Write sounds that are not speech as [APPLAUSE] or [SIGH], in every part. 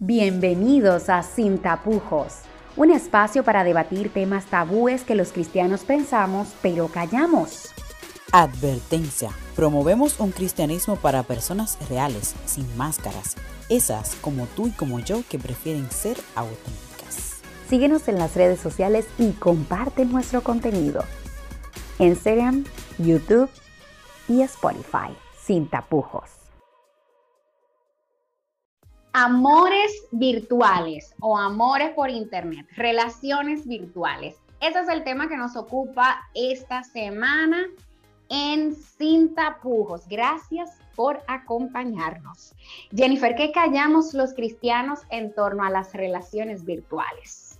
Bienvenidos a Sin Tapujos, un espacio para debatir temas tabúes que los cristianos pensamos pero callamos. Advertencia. Promovemos un cristianismo para personas reales, sin máscaras, esas como tú y como yo que prefieren ser auténticas. Síguenos en las redes sociales y comparte nuestro contenido. Instagram, YouTube y Spotify. Sin tapujos. Amores virtuales o amores por internet, relaciones virtuales. Ese es el tema que nos ocupa esta semana en Sin Tapujos. Gracias por acompañarnos. Jennifer, ¿qué callamos los cristianos en torno a las relaciones virtuales?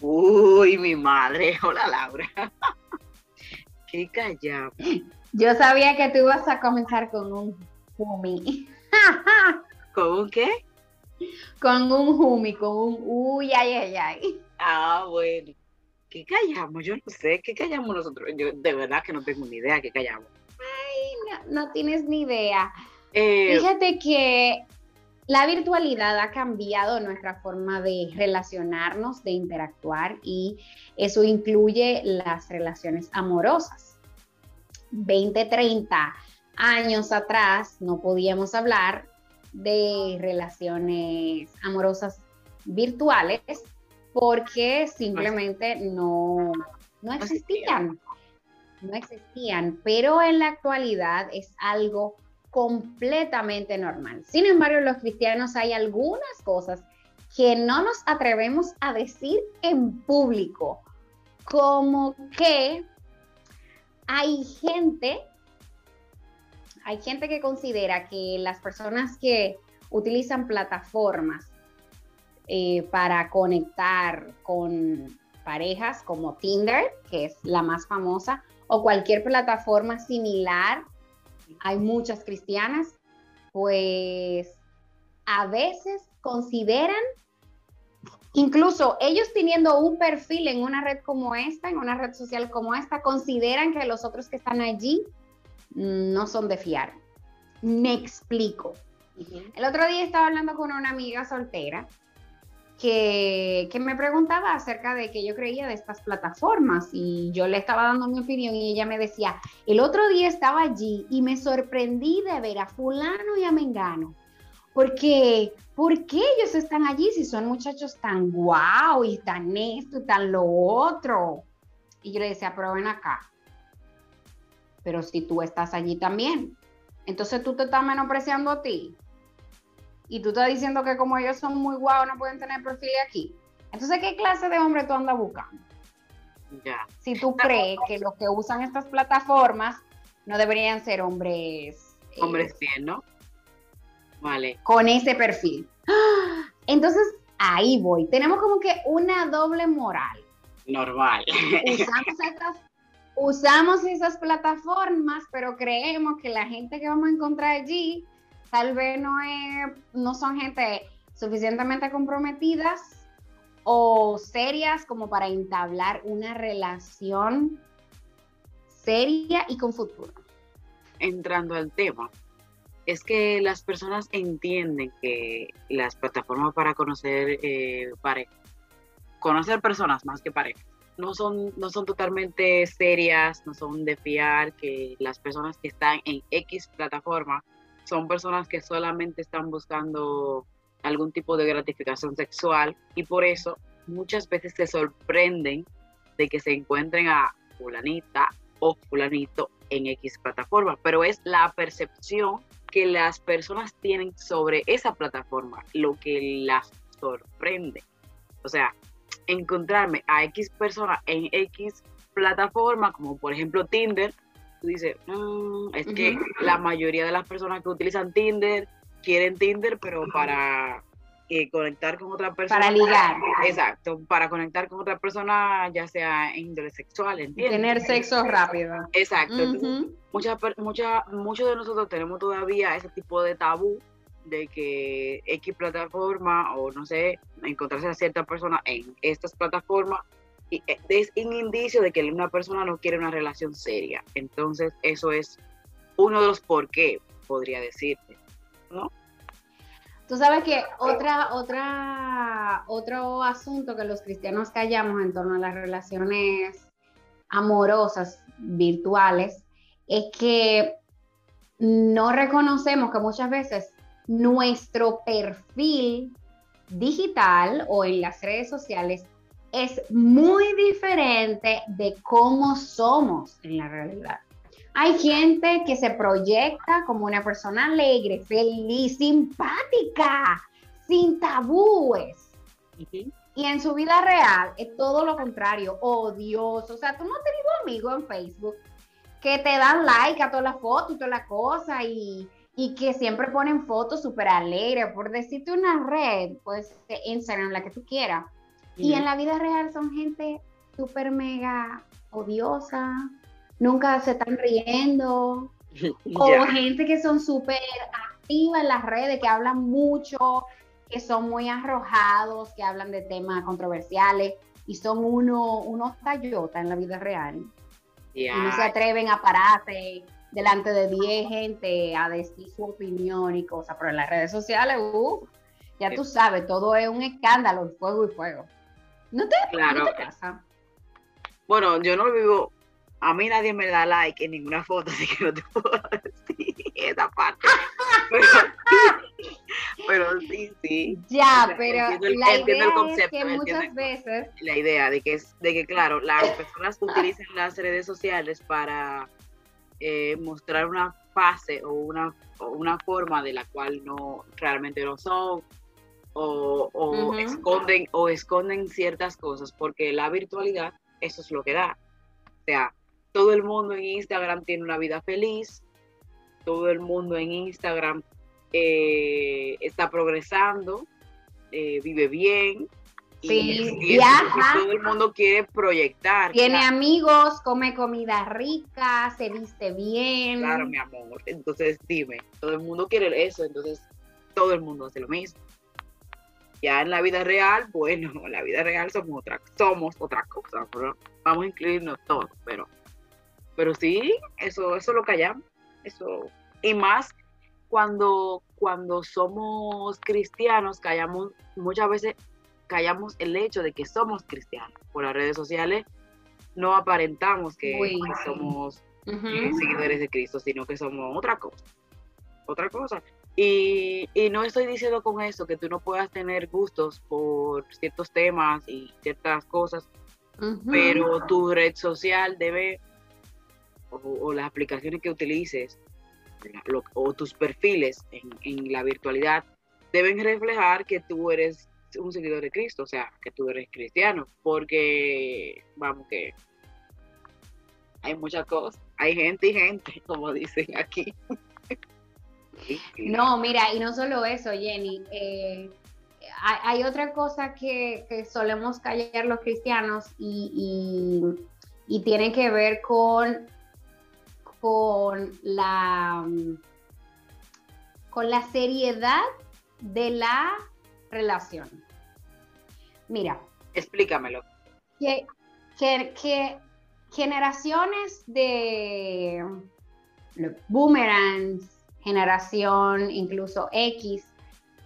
Uy, mi madre. [LAUGHS] Hola, Laura. [LAUGHS] ¿Qué callamos? Yo sabía que tú ibas a comenzar con un humi. [LAUGHS] ¿Con un qué? Con un humi, con un uy, ay, ay, ay. Ah, bueno. ¿Qué callamos? Yo no sé. ¿Qué callamos nosotros? Yo de verdad que no tengo ni idea qué callamos. Ay, no, no tienes ni idea. Eh, Fíjate que la virtualidad ha cambiado nuestra forma de relacionarnos, de interactuar y eso incluye las relaciones amorosas. 20, 30 años atrás no podíamos hablar de relaciones amorosas virtuales porque simplemente no, no existían. No existían, pero en la actualidad es algo completamente normal. Sin embargo, los cristianos hay algunas cosas que no nos atrevemos a decir en público, como que hay gente, hay gente que considera que las personas que utilizan plataformas eh, para conectar con parejas como Tinder, que es la más famosa, o cualquier plataforma similar, hay muchas cristianas, pues a veces consideran, incluso ellos teniendo un perfil en una red como esta, en una red social como esta, consideran que los otros que están allí no son de fiar. Me explico. El otro día estaba hablando con una amiga soltera que, que, me preguntaba acerca de que yo creía de estas plataformas y yo le estaba dando mi opinión y ella me decía, el otro día estaba allí y me sorprendí de ver a fulano y a mengano, porque ¿por qué ellos están allí si son muchachos tan guau y tan esto y tan lo otro? Y yo le decía, pero ven acá, pero si tú estás allí también, entonces tú te estás menospreciando a ti y tú estás diciendo que como ellos son muy guau no pueden tener perfil aquí. Entonces, ¿qué clase de hombre tú andas buscando? ya. Si tú crees que los que usan estas plataformas no deberían ser hombres... eh, Hombres bien, ¿no? Vale. con ese perfil. ¡Ah! Entonces, ahí voy. Tenemos como que una doble moral. Normal. Usamos estas, usamos esas plataformas, pero creemos que la gente que vamos a encontrar allí tal vez no, es, no son gente suficientemente comprometidas o serias como para entablar una relación seria y con futuro. Entrando al tema, es que las personas entienden que las plataformas para conocer eh, conocer personas más que pareja, no son, no son totalmente serias, no son de fiar, que las personas que están en X plataforma son personas que solamente están buscando algún tipo de gratificación sexual y por eso muchas veces se sorprenden de que se encuentren a fulanita o fulanito en X plataforma, pero es la percepción que las personas tienen sobre esa plataforma lo que las sorprende. O sea, encontrarme a X persona en X plataforma, como por ejemplo Tinder, tú dices, "Mm, es que la mayoría de las personas que utilizan Tinder quieren Tinder, pero para eh, conectar con otra persona. Para ligar. Exacto, para conectar con otra persona, ya sea en índole sexual, ¿entiendes? Tener sexo rápido. Exacto. muchas per- mucha- muchos de nosotros tenemos todavía ese tipo de tabú de que X plataforma o no sé, encontrarse a cierta persona en estas plataformas y eh, es un indicio de que una persona no quiere una relación seria. Entonces, eso es uno de los por qué, podría decirte, ¿no? Tú sabes que otra, otra, otro asunto que los cristianos callamos en torno a las relaciones amorosas virtuales es que no reconocemos que muchas veces nuestro perfil digital o en las redes sociales es muy diferente de cómo somos en la realidad. Hay gente que se proyecta como una persona alegre, feliz, simpática, sin tabúes. Y en su vida real es todo lo contrario, odioso. O sea, tú no has tenido amigos en Facebook que te dan like a todas las fotos y todas las cosas y, y que siempre ponen fotos súper alegres, por decirte una red, pues Instagram, la que tú quieras. Y en la vida real son gente súper mega odiosa, nunca se están riendo, [LAUGHS] o gente que son súper activas en las redes, que hablan mucho, que son muy arrojados, que hablan de temas controversiales y son uno, unos tallotas en la vida real. Y no se atreven a pararse delante de 10 gente a decir su opinión y cosas, pero en las redes sociales, uh, ya tú sabes, todo es un escándalo, fuego y fuego. ¿No te, claro. pasa? Bueno, yo no vivo, a mí nadie me da like en ninguna foto, [LAUGHS] así que no te puedo decir esa parte. pero, sí, sí. Ya, pero la idea es que muchas veces... La idea de que, de que, claro, las personas utilizan las redes sociales para eh, mostrar una fase o una, una forma de la cual no realmente no son o, esconden o esconden ciertas cosas porque la virtualidad eso es lo que da. O sea todo el mundo en Instagram tiene una vida feliz todo el mundo en Instagram eh, está progresando eh, vive bien Sí, viaja. Todo el mundo quiere proyectar. Tiene amigos, come comida rica, se viste bien. Claro, mi amor. Entonces, dime, todo el mundo quiere eso, entonces todo el mundo hace lo mismo. Ya en la vida real, bueno, [LAUGHS] en la vida real somos otra, somos otra cosa, vamos a incluirnos todos, pero, pero sí, eso, eso lo callamos, eso, y más cuando, cuando somos cristianos, callamos muchas veces callamos el hecho de que somos cristianos. Por las redes sociales no aparentamos que somos eh, seguidores de Cristo, sino que somos otra cosa. Otra cosa. Y, no estoy diciendo con eso que tú no puedas tener gustos por ciertos temas y ciertas cosas, pero tu red social debe, o, las aplicaciones que utilices, o tus perfiles en, en la virtualidad, deben reflejar que tú eres un seguidor de Cristo, o sea, que tú eres cristiano, porque, vamos, que hay muchas cosas, hay gente y gente, [LAUGHS] como dicen aquí. [LAUGHS] No, mira, y no solo eso, Jenny, eh, hay, otra cosa que, solemos callar los cristianos y, y, tiene que ver con, con la con la seriedad de la relación. Mira. Explícamelo. Que, que, generaciones de boomerangs, generación incluso X,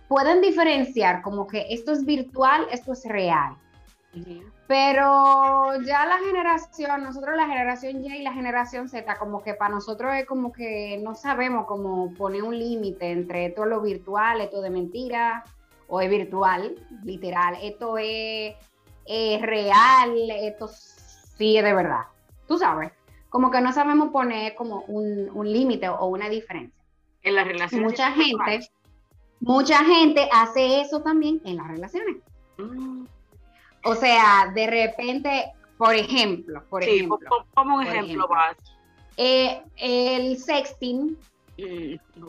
pueden diferenciar como que esto es virtual, esto es real. Pero ya la generación, nosotros la generación Y y la generación Z, como que para nosotros es como que no sabemos cómo poner un límite entre todo lo virtual, esto de mentira, o es virtual, literal, esto es, real, esto sí es de verdad. Tú sabes, como que no sabemos poner como un, límite o una diferencia. En las relaciones. Mucha gente, mucha gente hace eso también en las relaciones. Mm. O sea, de repente, por ejemplo, por sí, ejemplo. Como un ejemplo, más. Eh, el sexting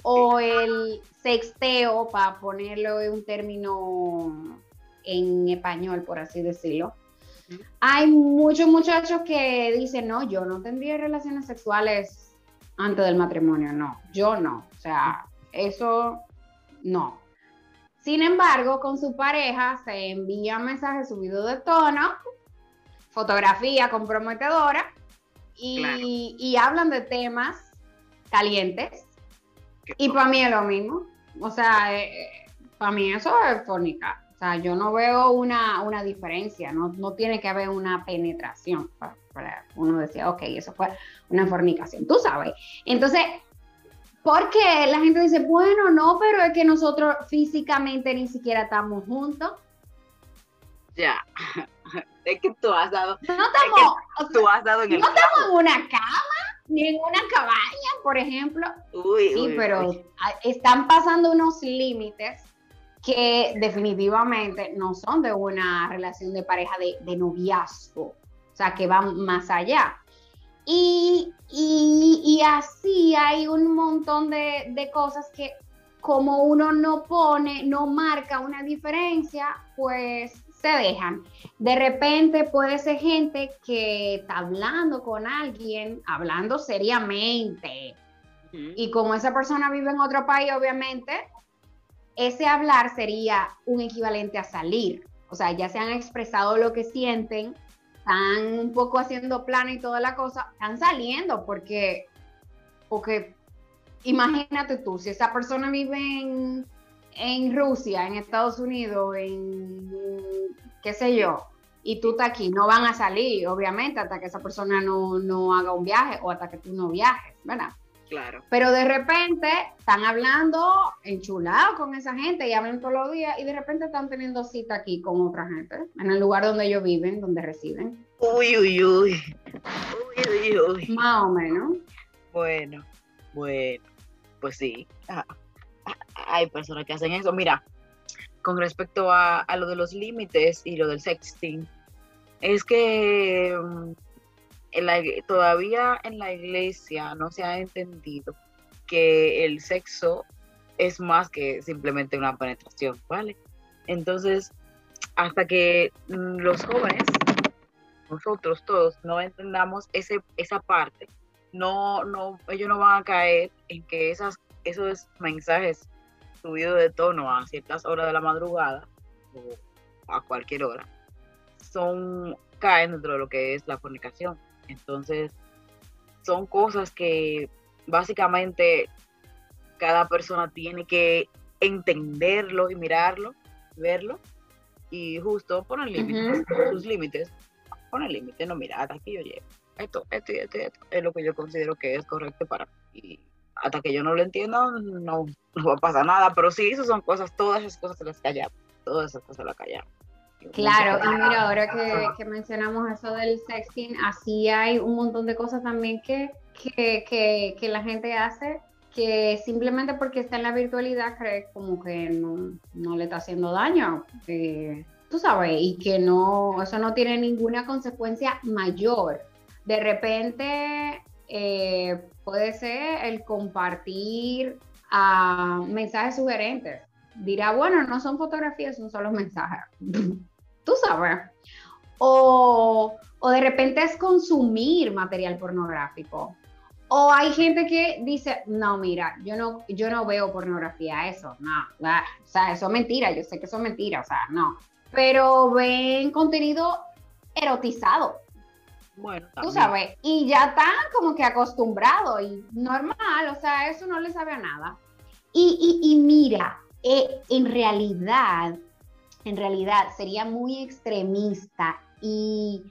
o el sexteo, para ponerlo en un término en español, por así decirlo. Hay muchos muchachos que dicen, no, yo no tendría relaciones sexuales antes del matrimonio, no, yo no, o sea, eso no. Sin embargo, con su pareja se envía mensajes subidos de tono, fotografía comprometedora y, y hablan de temas calientes y para mí es lo mismo. O sea, eh, para mí eso es fornicar. O sea, yo no veo una, una diferencia, no, no tiene que haber una penetración para, para uno decir, ok, eso fue una fornicación, tú sabes. Entonces, porque la gente dice, bueno, no, pero es que nosotros físicamente ni siquiera estamos juntos. Ya. [LAUGHS] Es que tú has dado. No estamos, tú has dado en el no estamos en una cama, ni en una cabaña, por ejemplo. Uy, Sí, uy, pero uy. están pasando unos límites que definitivamente no son de una relación de pareja de, de noviazgo, o sea, que van más allá. Y, y- y así hay un montón de, de cosas que como uno no pone, no marca una diferencia, pues se dejan. De repente puede ser gente que está hablando con alguien, hablando seriamente, y como esa persona vive en otro país, obviamente, ese hablar sería un equivalente a salir. O sea, ya se han expresado lo que sienten, están un poco haciendo plano y toda la cosa, están saliendo porque, porque imagínate tú, si esa persona vive en, en Rusia, en Estados Unidos, en qué sé yo, y tú estás aquí, no van a salir, obviamente, hasta que esa persona no, no haga un viaje o hasta que tú no viajes, ¿verdad? Claro. Pero de repente están hablando enchulados con esa gente y hablan todos los días y de repente están teniendo cita aquí con otra gente, en el lugar donde ellos viven, donde residen, Uy, uy, uy. Uy, uy, uy. más o menos. Bueno, bueno, pues sí. Ah, Hay personas que hacen eso. Mira, con respecto a, lo de los límites y lo del sexting, es que mm, todavía en la iglesia no se ha entendido que el sexo es más que simplemente una penetración, ¿vale? Entonces, hasta que mm, los jóvenes, nosotros todos, no entendamos ese, esa parte, no, no, ellos no van a caer en que esas, esos mensajes subidos de tono a ciertas horas de la madrugada o a cualquier hora son caen dentro de lo que es la fornicación. Entonces, son cosas que básicamente cada persona tiene que entenderlo y mirarlo, verlo y justo poner límites, sus límites, poner límites, no mira, hasta aquí yo llego. Esto, esto y esto esto es lo que yo considero que es correcto para mí. Hasta que yo no lo entienda, no, no va a pasar nada. Pero sí, esas son cosas, todas esas cosas se las callamos. Todas esas cosas las callamos. Claro, y mira, ahora que, que mencionamos eso del sexting, así hay un montón de cosas también que, que, que, que la gente hace que simplemente porque está en la virtualidad cree como que no, no le está haciendo daño, eh, tú sabes, y que no, eso no tiene ninguna consecuencia mayor. De repente eh, puede ser el compartir ah, mensajes sugerentes. Dirá, bueno, no son fotografías, son solo mensajes. [LAUGHS] tú sabes. O, o de repente es consumir material pornográfico. O hay gente que dice, no, mira, yo no, yo no veo pornografía, eso, no, o sea, eso es mentira, yo sé que eso es mentira, o sea, no. Pero ven contenido erotizado, Bueno, tú también. sabes, y ya están como que acostumbrados y normal, o sea, eso no les sabe a nada. Y, y, y mira, eh, en realidad, en realidad sería muy extremista y,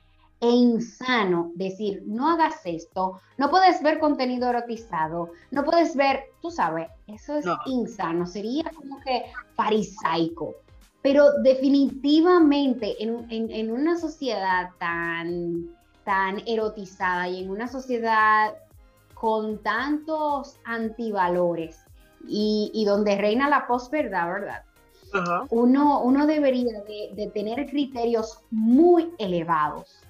e insano decir, no hagas esto, no puedes ver contenido erotizado, no puedes ver, tú sabes, eso es No. insano, sería como que farisaico. Pero definitivamente en, en- en una sociedad tan, tan erotizada y en una sociedad con tantos antivalores y, y donde reina la posverdad, ¿verdad? Ajá. uno, uno debería de, de tener criterios muy elevados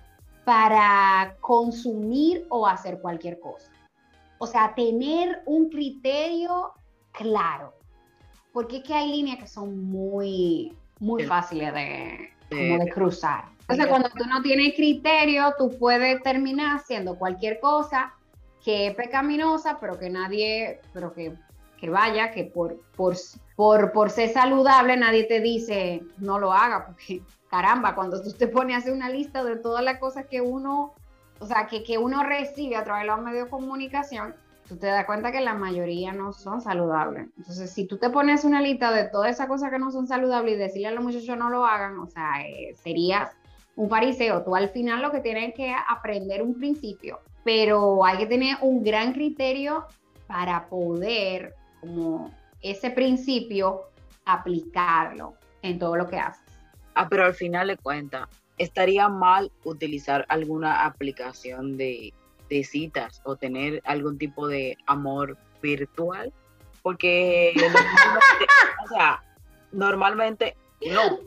para consumir o hacer cualquier cosa. O sea, tener un criterio claro. Porque es que hay líneas que son muy, muy fáciles de, como de cruzar. Entonces, cuando tú no tienes criterio, tú puedes terminar haciendo cualquier cosa que es pecaminosa, pero que nadie, pero que, que vaya, que por, por, por, por ser saludable nadie te dice no lo haga, porque caramba, cuando tú te pones a hacer una lista de todas las cosas que uno, o sea, que, que uno recibe a través de los medios de comunicación, tú te das cuenta que la mayoría no son saludables. Entonces, si tú te pones una lista de todas esas cosas que no son saludables y decirle a los muchachos no lo hagan, o sea, eh, serías un fariseo. Tú al final lo que tienes que aprender un principio, pero hay que tener un gran criterio para poder, como ese principio, aplicarlo en todo lo que haces. Ah, pero al final de cuentas, estaría mal utilizar alguna aplicación de, de citas o tener algún tipo de amor virtual, porque [LAUGHS] o sea, normalmente no.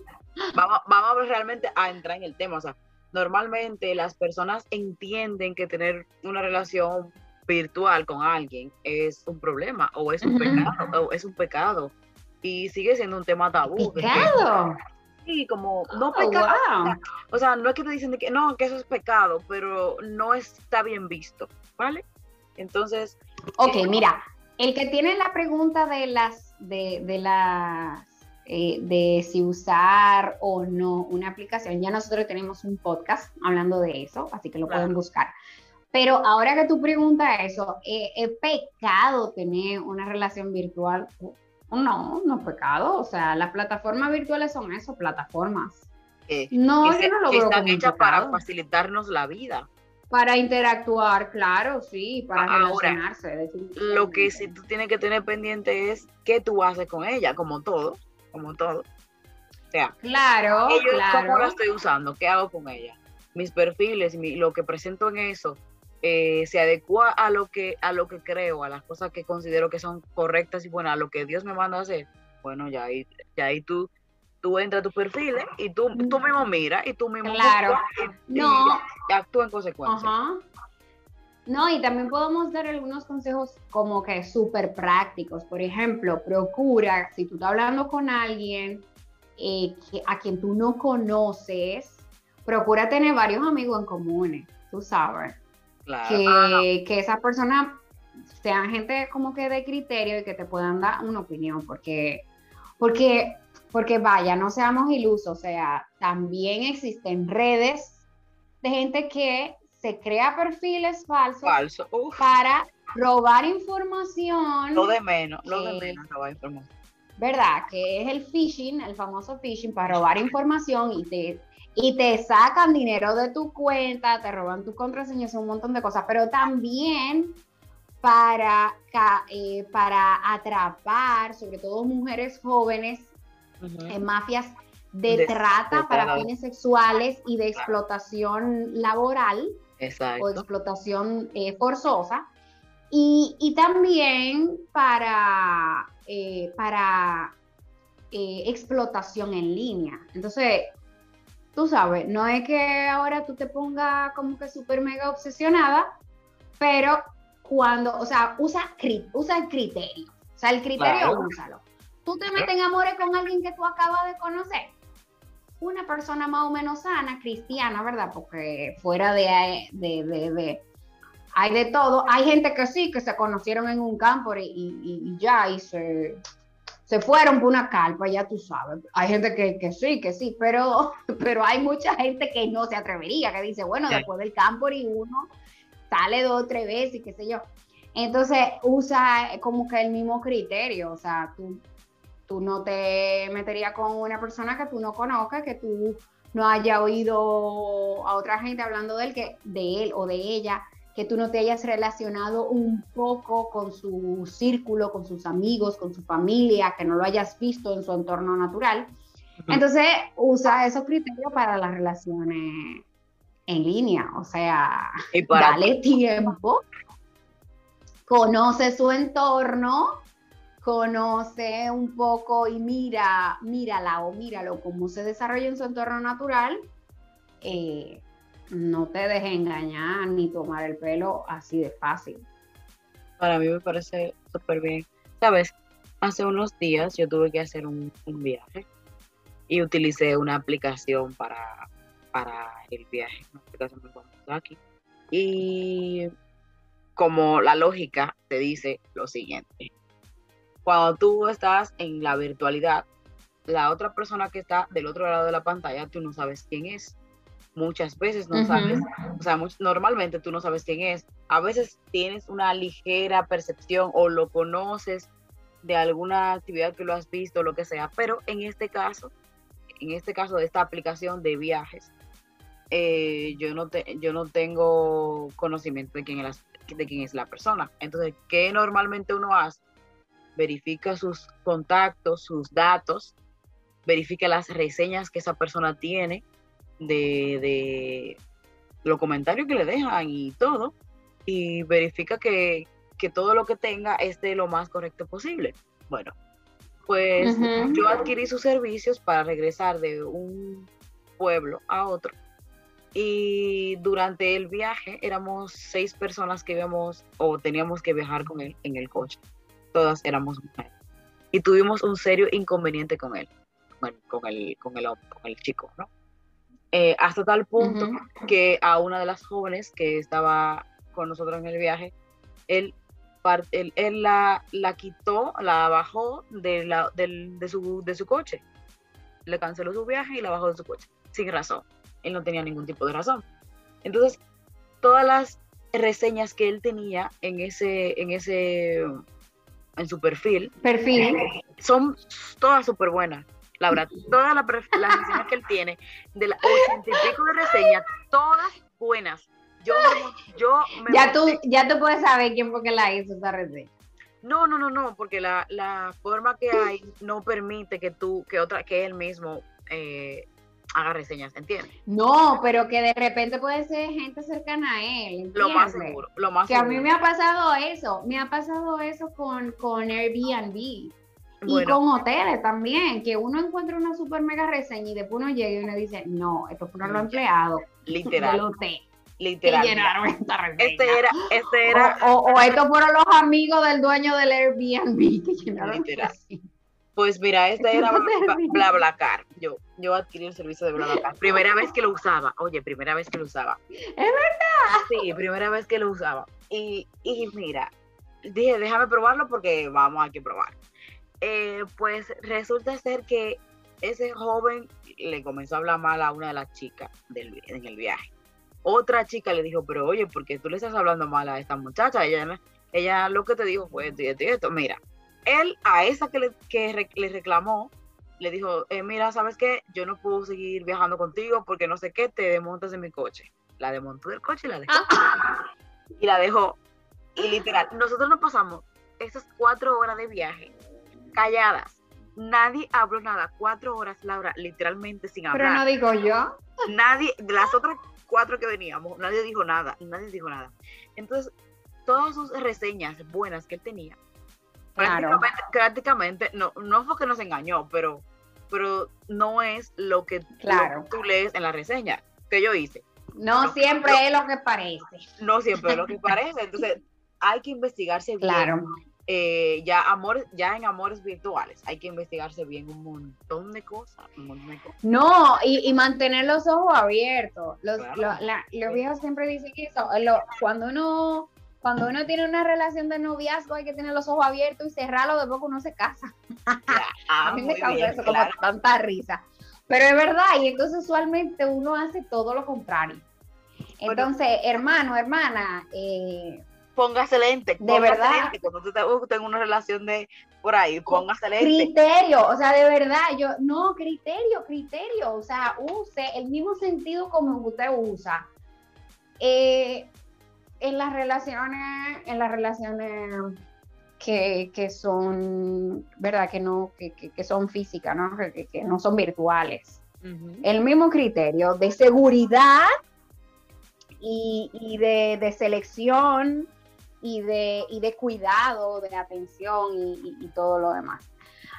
Vamos, vamos realmente a entrar en el tema, o sea, normalmente las personas entienden que tener una relación virtual con alguien es un problema o es un pecado o es un pecado y sigue siendo un tema tabú. ¿Pecado? Sí, como no oh, pecado. O sea, no es que te dicen que no, que eso es pecado, pero no está bien visto, ¿vale? Entonces. Ok, eh, mira, el que tiene la pregunta de las, de, de las, eh, de si usar o no una aplicación, ya nosotros tenemos un podcast hablando de eso, así que lo pueden buscar. Pero ahora que tú preguntas eso, eh, ¿es pecado tener una relación virtual? No, no es pecado. O sea, las plataformas virtuales son eso, plataformas. no, yo no lo que están hechas para facilitarnos la vida. Para interactuar, claro, sí, para relacionarse. Lo que sí tú tienes que tener pendiente es qué tú haces con ella, como todo, como todo. O sea, claro, ¿cómo la estoy usando? ¿Qué hago con ella? Mis perfiles, lo que presento en eso, eh, se adecua a lo que a lo que creo, a las cosas que considero que son correctas y buenas, a lo que Dios me manda a hacer, bueno, ya ahí, ya ahí tú, tú entras a tus perfiles y tú, tú mismo miras y tú mismo claro. y, no. actúa en consecuencia. No, y también podemos dar algunos consejos como que súper prácticos. Por ejemplo, procura, si tú estás hablando con alguien eh, a quien tú no conoces, procura tener varios amigos en común, tú sabes. Que, que esa persona sean gente como que de criterio y que te puedan dar una opinión, porque, porque, porque vaya, no seamos ilusos, o sea, también existen redes de gente que se crea perfiles falsos Falso. para robar información. Lo de menos, lo de menos robar información. ¿Verdad? Que es el phishing, el famoso phishing, para robar información y te y te sacan dinero de tu cuenta, te roban tus contraseñas, un montón de cosas, pero también para, eh, para atrapar, sobre todo mujeres jóvenes en mafias de, trata para fines sexuales y de explotación laboral o explotación eh, forzosa. Y, también para, eh, para explotación en línea. Entonces, tú sabes, no es que ahora tú te pongas como que súper mega obsesionada, pero cuando, o sea, usa, usa el criterio. O sea, el criterio úsalo. Tú te metes en amores con alguien que tú acabas de conocer. Una persona más o menos sana, cristiana, ¿verdad? Porque fuera de, de, de, hay de todo. Hay gente que sí, que se conocieron en un campo y, y ya, y se, se fueron por una carpa, ya tú sabes. Hay gente que, que, sí, que sí, pero, [LAUGHS] pero hay mucha gente que no se atrevería, que dice, bueno, después del campo y uno sale dos o tres veces y qué sé yo. Entonces usa como que el mismo criterio, o sea, tú, tú no te meterías con una persona que tú no conozcas, que tú no haya oído a otra gente hablando de él, que, de él o de ella, que tú no te hayas relacionado un poco con su círculo, con sus amigos, con su familia, que no lo hayas visto en su entorno natural. Entonces, usa esos criterios para las relaciones en línea, o sea, dale tiempo, conoce su entorno, conoce un poco y mira, mírala o míralo cómo se desarrolla en su entorno natural. Eh, no te dejes engañar ni tomar el pelo así de fácil. Para mí me parece súper bien. Sabes, hace unos días yo tuve que hacer un, viaje y utilicé una aplicación para, para el viaje, una aplicación muy aquí. Y como la lógica te dice lo siguiente. Cuando tú estás en la virtualidad, la otra persona que está del otro lado de la pantalla, tú no sabes quién es muchas veces no sabes, o sea, normalmente tú no sabes quién es. A veces tienes una ligera percepción o lo conoces de alguna actividad que lo has visto, lo que sea, pero en este caso, en este caso de esta aplicación de viajes, eh, yo, no te, yo no tengo conocimiento de quién, es, de quién es la persona. Entonces, ¿qué normalmente uno hace? Verifica sus contactos, sus datos, verifica las reseñas que esa persona tiene de, de los comentarios que le dejan y todo, y verifica que, que todo lo que tenga esté lo más correcto posible. Bueno, pues yo adquirí sus servicios para regresar de un pueblo a otro. Y durante el viaje éramos seis personas que íbamos o teníamos que viajar con él en el coche. Todas éramos mujeres. Y tuvimos un serio inconveniente con él, con el, con el, con el chico, ¿no? Eh, hasta tal punto que a una de las jóvenes que estaba con nosotros en el viaje, él él, la, la, quitó, la bajó de, la, de, su, de su coche. Le canceló su viaje y la bajó de su coche, sin razón. Él no tenía ningún tipo de razón. Entonces, todas las reseñas que él tenía en ese, en ese, en su perfil, perfil. son todas súper buenas. Laura, todas las reseñas que él tiene, de las ochenta y pico de reseñas, todas buenas yo, yo ya tú ya tú puedes saber quién fue que la hizo esa reseña. No, no, no, no, porque la, la forma que hay no permite que tú, que otra, que él mismo eh, haga reseñas, ¿entiendes? No, pero que de repente puede ser gente cercana a él. Lo más seguro, lo más que a mí me ha pasado eso, me ha pasado eso con, con Airbnb. Y con hoteles también, que uno encuentra una super mega reseña y después uno llega y uno dice, no, esto fueron los empleados Literal. del hotel literal. Este era, este era. O, estos fueron los amigos del dueño del Airbnb que llenaron literal. Pues mira, este era [LAUGHS] BlaBlaCar. Yo, yo adquirí el servicio de BlaBlaCar. Primera vez que lo usaba. Oye, primera vez que lo usaba. Es verdad. Sí, primera vez que lo usaba. Y, y mira, dije, déjame probarlo porque vamos a que probar. Eh, pues resulta ser que ese joven le comenzó a hablar mal a una de las chicas del, en el viaje otra chica le dijo, pero oye, ¿por qué tú le estás hablando mal a esta muchacha? Ella, ella lo que te dijo fue esto y esto y esto. Mira, él a esa que le, que le reclamó, le dijo, eh, mira, ¿sabes qué? Yo no puedo seguir viajando contigo porque no sé qué, te desmontas en mi coche. La desmontó del coche y la dejó. y la dejó. Y literal, nosotros nos pasamos esas cuatro horas de viaje calladas. Nadie habló nada. Cuatro horas, Laura, literalmente sin hablar. Pero no digo yo. Nadie, las otras cuatro que veníamos, nadie dijo nada, nadie dijo nada. Entonces, todas sus reseñas buenas que él tenía, prácticamente, no, no fue que nos engañó, pero, pero no es lo que, claro. tú lees en la reseña que yo hice. No, siempre es lo que parece. No siempre es lo que [LAUGHS] parece. Entonces, hay que investigarse claro. Eh, ya amores, ya en amores virtuales hay que investigarse bien un montón de cosas. No, y, mantener los ojos abiertos. Los, los viejos siempre dicen eso. cuando uno cuando uno tiene una relación de noviazgo hay que tener los ojos abiertos y cerrarlo después que uno se casa. [LAUGHS] a mí me causa eso como tanta risa. Pero es verdad, y entonces usualmente uno hace todo lo contrario. Entonces, hermano, hermana, eh, póngase lente. De verdad. Lente. Cuando tú tengas una relación de por ahí, póngase lente. Criterio, o sea, de verdad, yo, no, criterio, criterio, o sea, use el mismo sentido como usted usa. Eh, en las relaciones, en las relaciones que, que son, ¿verdad? Que no, que, que, son físicas, ¿no? Que, no son virtuales. El mismo criterio de seguridad y, y de, de, selección y de, y de cuidado, de atención y, todo lo demás.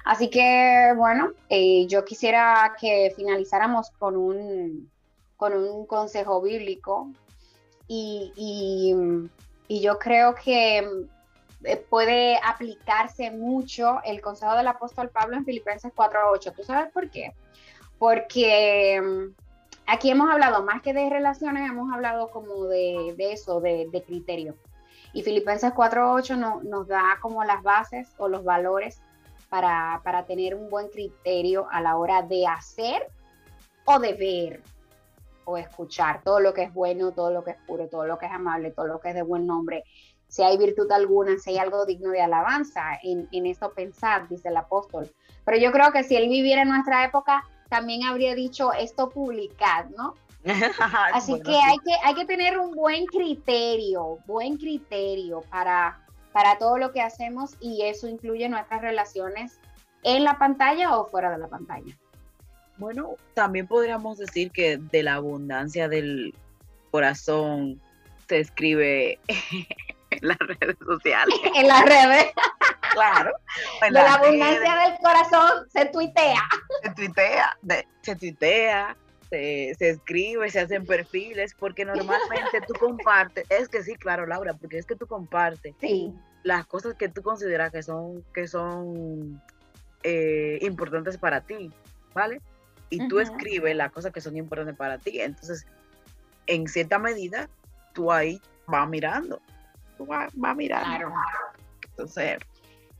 Así que, bueno, eh, yo quisiera que finalizáramos con un, con un consejo bíblico y, y, yo creo que eh, puede aplicarse mucho el consejo del apóstol Pablo en Filipenses 4.8. ¿Tú sabes por qué? Porque mm, aquí hemos hablado más que de relaciones, hemos hablado como de, eso, de, criterio. Y Filipenses 4.8 no, nos da como las bases o los valores para, tener un buen criterio a la hora de hacer o de ver. O escuchar todo lo que es bueno, todo lo que es puro, todo lo que es amable, todo lo que es de buen nombre, si hay virtud alguna, si hay algo digno de alabanza, en, en eso pensar, dice el apóstol. Pero yo creo que si él viviera en nuestra época, también habría dicho esto publicad, ¿no? [LAUGHS] Así que, hay que hay que tener un buen criterio, buen criterio para, para todo lo que hacemos y eso incluye nuestras relaciones en la pantalla o fuera de la pantalla. Bueno, también podríamos decir que de la abundancia del corazón se escribe [LAUGHS] en las redes sociales. [LAUGHS] en las redes. Claro. De la abundancia del corazón se tuitea. Se tuitea, se tuitea, se, se, escribe, se hacen perfiles, porque normalmente tú compartes, es que sí, claro, Laura, porque es que tú compartes sí. las cosas que tú consideras que son, que son eh, importantes para ti, ¿vale? Y tú escribes las cosas que son importantes para ti. Entonces, en cierta medida, tú ahí vas mirando, tú vas, mirando. Claro. Entonces,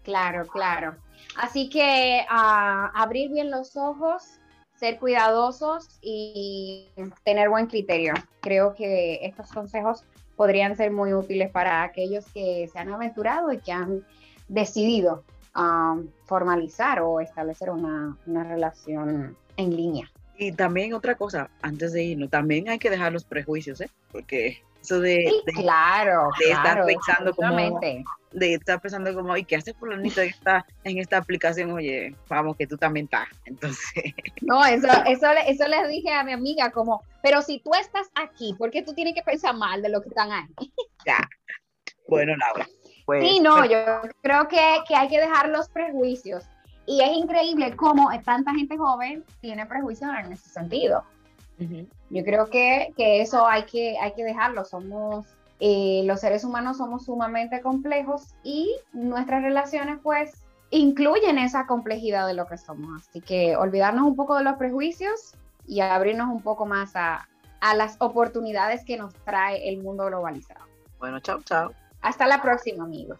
Claro, claro. Así que uh, abrir bien los ojos, ser cuidadosos y tener buen criterio. Creo que estos consejos podrían ser muy útiles para aquellos que se han aventurado y que han decidido uh, formalizar o establecer una, una relación en línea. Y también otra cosa, antes de irnos, también hay que dejar los prejuicios, ¿eh? Porque eso de, sí, claro, de claro, estar pensando como de estar pensando como y qué hace fulanito en esta en esta aplicación oye vamos que tú también estás [LAUGHS] entonces no eso eso eso les dije a mi amiga como pero si tú estás aquí ¿por qué tú tienes que pensar mal de lo que están ahí [LAUGHS] ya. Bueno Laura pues, sí no yo creo que, que hay que dejar los prejuicios y es increíble cómo tanta gente joven tiene prejuicios en ese sentido yo creo que, que, eso hay que, hay que dejarlo. Somos, eh, los seres humanos somos sumamente complejos y nuestras relaciones pues incluyen esa complejidad de lo que somos. Así que olvidarnos un poco de los prejuicios y abrirnos un poco más a, a las oportunidades que nos trae el mundo globalizado. Bueno, chao, chao. Hasta la próxima, amigos.